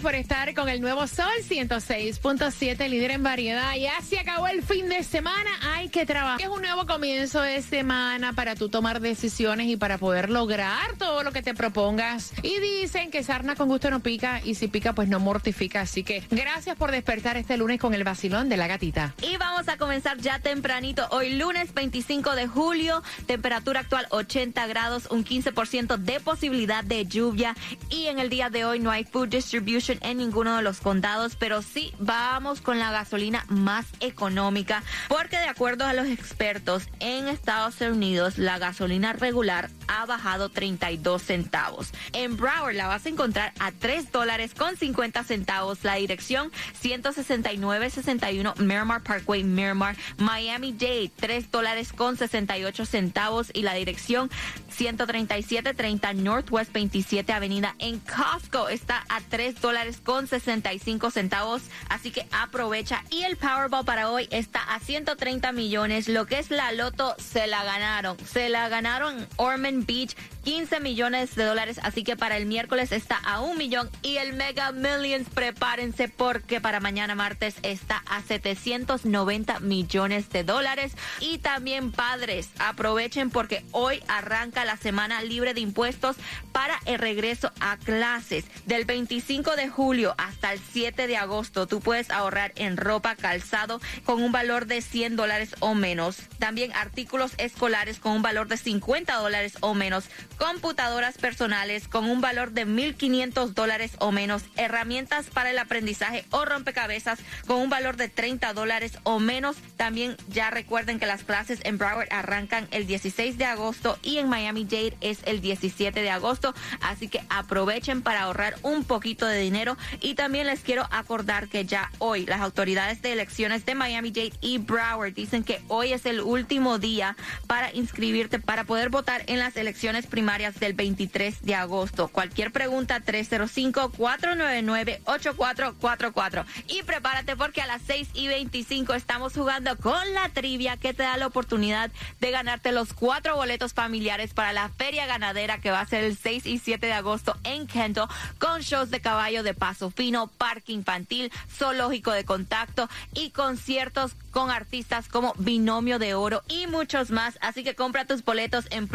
Por estar con el nuevo Sol 106.7, líder en variedad. Ya se acabó el fin de semana, hay que trabajar. Es un nuevo comienzo de semana para tú tomar decisiones y para poder lograr todo lo que te propongas. Y dicen que sarna con gusto no pica y si pica pues no mortifica. Así que gracias por despertar este lunes con el vacilón de la gatita. Y vamos a comenzar ya tempranito. Hoy lunes 25 de julio, temperatura actual 80 grados, un 15% de posibilidad de lluvia. Y en el día de hoy no hay food distribution en ninguno de los condados, pero sí vamos con la gasolina más económica, porque de acuerdo a los expertos en Estados Unidos, la gasolina regular ha bajado 32 centavos. En Broward la vas a encontrar a 3 dólares con 50 centavos. La dirección 16961 Miramar Parkway, Miramar. Miami-Dade 3 dólares con 68 centavos. Y la dirección 13730 Northwest 27 Avenida en Costco está a 3 dólares con 65 centavos. Así que aprovecha. Y el Powerball para hoy está a 130 millones. Lo que es la loto se la ganaron. Se la ganaron Ormond Beach 15 millones de dólares. Así que para el miércoles está a un millón. Y el Mega Millions, prepárense porque para mañana martes está a 790 millones de dólares. Y también padres, aprovechen porque hoy arranca la semana libre de impuestos para el regreso a clases. Del 25 de julio hasta el 7 de agosto, tú puedes ahorrar en ropa, calzado con un valor de 100 dólares o menos. También artículos escolares con un valor de 50 dólares o menos. Computadoras personales con un valor de 1.500 dólares o menos. Herramientas para el aprendizaje o rompecabezas con un valor de 30 dólares o menos. También ya recuerden que las clases en Broward arrancan el 16 de agosto y en Miami Dade es el 17 de agosto. Así que aprovechen para ahorrar un poquito de dinero. Y también les quiero acordar que ya hoy las autoridades de elecciones de Miami Dade y Broward dicen que hoy es el último día para inscribirte para poder votar en las elecciones primarias del 23 de agosto. Cualquier pregunta 305-499-8444. Y prepárate porque a las 6 y 25 estamos jugando con la trivia que te da la oportunidad de ganarte los cuatro boletos familiares para la feria ganadera que va a ser el 6 y 7 de agosto en Kendall con shows de caballo de paso fino, parque infantil, zoológico de contacto y conciertos con artistas como Binomio de Oro y muchos más. Así que compra tus boletos en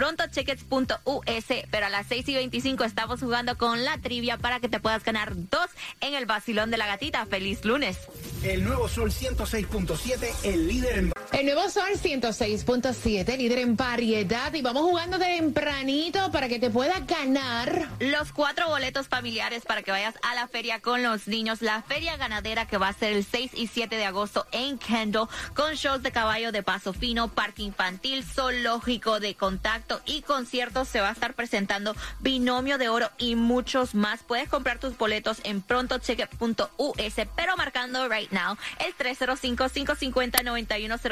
Pero a las 6 y 25 estamos jugando con la trivia para que te puedas ganar dos en el vacilón de la gatita. ¡Feliz lunes! El nuevo Sol 106.7, el líder en... El nuevo Sol 106.7, líder en variedad. Y vamos jugando tempranito para que te puedas ganar. Los cuatro boletos familiares para que vayas a la feria con los niños. La feria ganadera que va a ser el 6 y 7 de agosto en Kendall con shows de caballo de paso fino, parque infantil, zoológico de contacto y conciertos. Se va a estar presentando Binomio de Oro y muchos más. Puedes comprar tus boletos en prontocheque.us, pero marcando right now el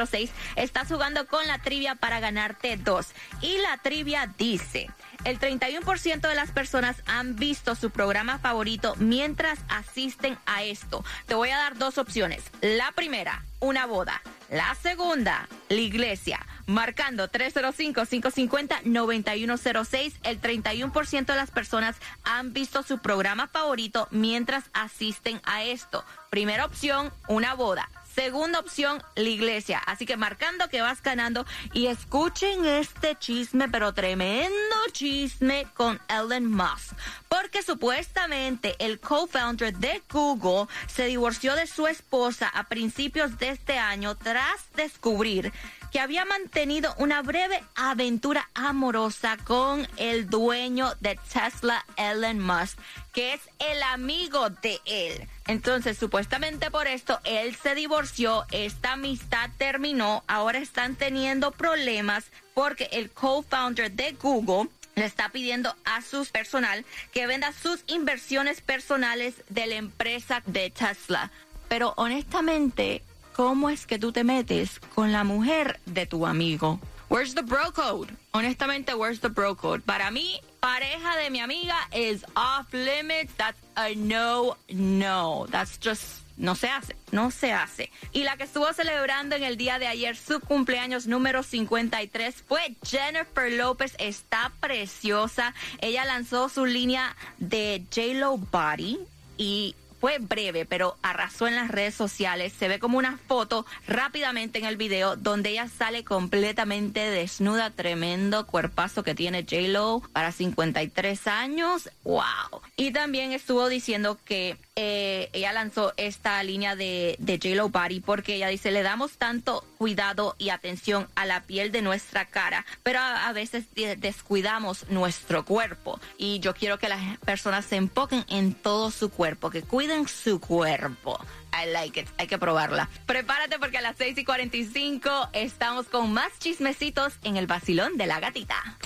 305-550-9106. Estás jugando con la trivia para ganarte dos. Y la trivia dice, el 31% de las personas han visto su programa favorito mientras asisten a esto. Te voy a dar dos opciones. La primera, una boda. La segunda, la iglesia. Marcando 305-550-9106, el 31% de las personas han visto su programa favorito mientras asisten a esto. Primera opción, una boda. Segunda opción, la iglesia. Así que marcando que vas ganando y escuchen este chisme, pero tremendo chisme con Elon Musk. Porque supuestamente el co-founder de Google se divorció de su esposa a principios de este año tras descubrir había mantenido una breve aventura amorosa con el dueño de Tesla, Elon Musk, que es el amigo de él. Entonces, supuestamente por esto, él se divorció, esta amistad terminó, ahora están teniendo problemas porque el co-founder de Google le está pidiendo a su personal que venda sus inversiones personales de la empresa de Tesla. Pero honestamente, ¿cómo es que tú te metes con la mujer de tu amigo? Where's the bro code? Honestamente, where's the bro code? Para mí, pareja de mi amiga is off limits. That's a no, no. That's just no se hace, no se hace. Y la que estuvo celebrando en el día de ayer su cumpleaños número 53 fue Jennifer López. Está preciosa. Ella lanzó su línea de J-Lo Body y fue breve, pero arrasó en las redes sociales. Se ve como una foto rápidamente en el video donde ella sale completamente desnuda. Tremendo cuerpazo que tiene J-Lo para 53 años. ¡Wow! Y también estuvo diciendo que eh, ella lanzó esta línea de, de J-Lo Body porque ella dice, le damos tanto cuidado y atención a la piel de nuestra cara, pero a, veces descuidamos nuestro cuerpo. Y yo quiero que las personas se enfoquen en todo su cuerpo, que cuiden su cuerpo. I like it. Hay que probarla. Prepárate porque a las 6 y 45 estamos con más chismecitos en el vacilón de la gatita.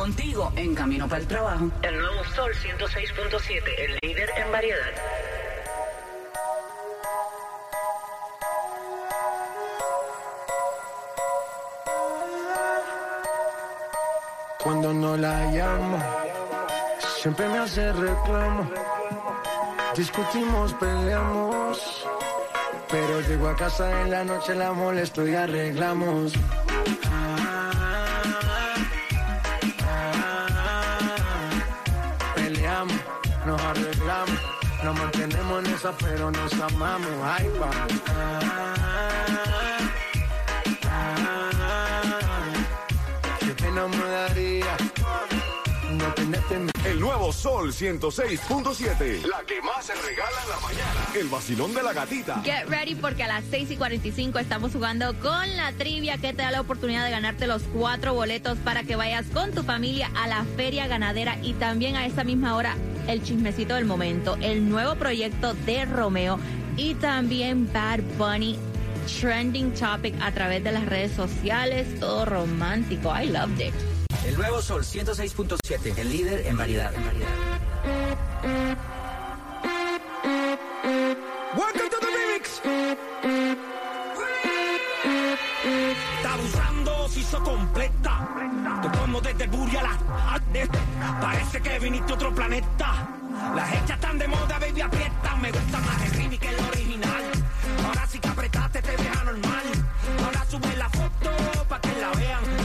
Contigo en camino para el trabajo. El nuevo Sol 106.7, el líder en variedad. Cuando no la llamo, siempre me hace reclamo. Discutimos, peleamos. Pero llego a casa en la noche, la molesto y arreglamos. Nos arreglamos. Nos mantenemos en esa, pero nos amamos. Ay, vamos. Qué pena me daría no tenerte en mi El nuevo Sol 106.7. La que más se regala en la mañana. El vacilón de la gatita. Get ready porque a las 6 y 45 estamos jugando con la trivia que te da la oportunidad de ganarte los cuatro boletos para que vayas con tu familia a la feria ganadera y también a esa misma hora el chismecito del momento, el nuevo proyecto de Romeo y también Bad Bunny. Trending topic a través de las redes sociales, todo romántico. I loved it. El nuevo Sol 106.7, el líder en variedad. En variedad. Está abusando, se hizo completa. Te como desde el Buri a la de- Parece que viniste a otro planeta. Las hechas están de moda, baby, aprieta. Me gusta más el remix que el original. Ahora sí que apretaste, te veas normal. Ahora sube la foto pa' que la vean.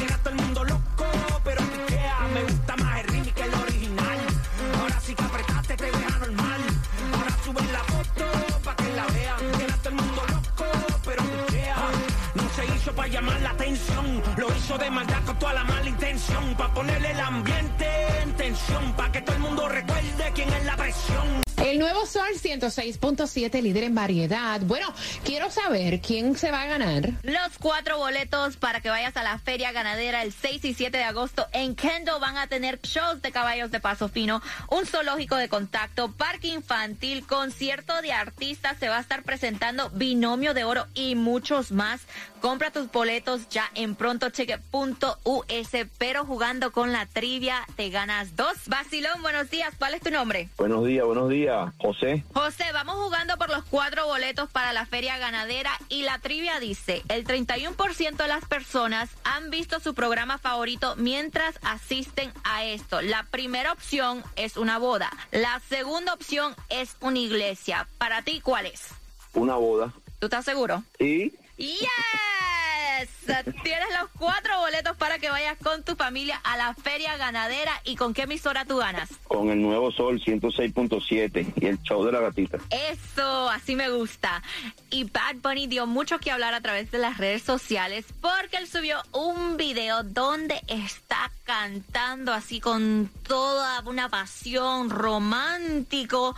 Con toda la mala intención, para ponerle el ambiente en tensión, para que todo el mundo recuerde quién es la presión. El nuevo Sol 106.7, líder en variedad. Bueno, quiero saber quién se va a ganar. Los cuatro boletos para que vayas a la feria ganadera el 6 y 7 de agosto en Kendall van a tener shows de caballos de paso fino, un zoológico de contacto, parque infantil, concierto de artistas, se va a estar presentando binomio de oro y muchos más. Compra tus boletos ya en prontocheque.us, pero jugando con la trivia te ganas dos. Basilón, buenos días, ¿cuál es tu nombre? Buenos días, buenos días, José. José, vamos jugando por los cuatro boletos para la feria ganadera y la trivia dice, el 31% de las personas han visto su programa favorito mientras asisten a esto. La primera opción es una boda, la segunda opción es una iglesia. Para ti, ¿cuál es? Una boda. ¿Tú estás seguro? Y ¡Yes! Tienes los cuatro boletos para que vayas con tu familia a la feria ganadera y con qué emisora tú ganas. con el nuevo Sol 106.7 y el show de la gatita. Eso, así me gusta. Y Bad Bunny dio mucho que hablar a través de las redes sociales porque él subió un video donde está cantando así con toda una pasión romántico.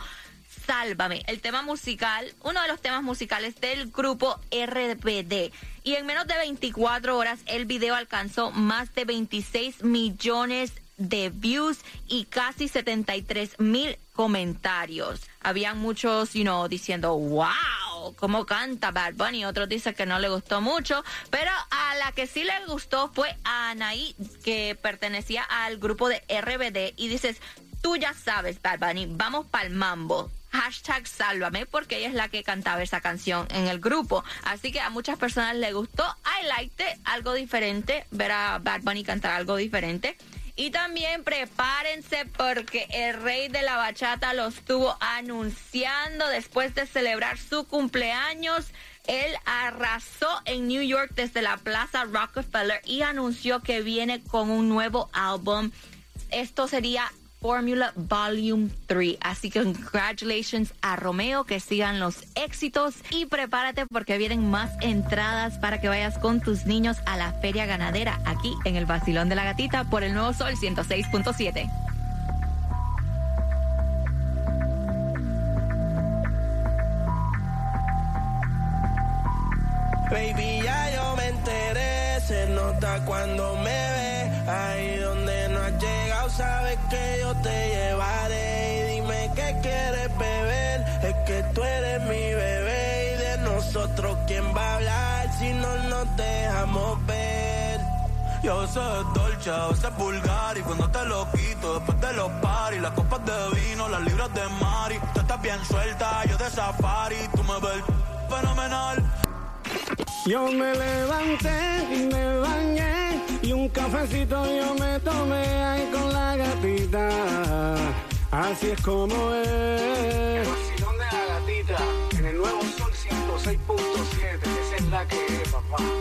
Sálvame, el tema musical, uno de los temas musicales del grupo RBD. Y en menos de 24 horas el video alcanzó más de 26 millones de views y casi 73 mil comentarios. Habían muchos, you know, diciendo, wow, cómo canta Bad Bunny. Otros dicen que no le gustó mucho, pero a la que sí le gustó fue a Anaí, que pertenecía al grupo de RBD, y dices, tú ya sabes, Bad Bunny, vamos pa'l mambo. Hashtag sálvame porque ella es la que cantaba esa canción en el grupo. Así que a muchas personas le gustó. I liked it, algo diferente, ver a Bad Bunny cantar algo diferente. Y también prepárense porque el rey de la bachata lo estuvo anunciando después de celebrar su cumpleaños. Él arrasó en New York desde la Plaza Rockefeller y anunció que viene con un nuevo álbum. Esto sería Formula Volume 3. Así que congratulations a Romeo, que sigan los éxitos y prepárate porque vienen más entradas para que vayas con tus niños a la feria ganadera aquí en el Basilón de la Gatita por el Nuevo Sol 106.7. Baby, ya yo me enteré, se nota cuando me ve. Ahí donde llegado, sabes que yo te llevaré. Y dime qué quieres beber, es que tú eres mi bebé. Y de nosotros, ¿quién va a hablar si no nos dejamos ver? Yo sé dolce, a veces vulgar y cuando te lo quito después de los paris, las copas de vino, las libras de Mari, tú estás bien suelta, yo de safari, tú me ves fenomenal. Yo me levanté y me bañé y un cafecito yo me tomé ahí con la gatita. Así es como es. Vacilón de la gatita en el nuevo Sol 106.7. Esa es la que es, papá.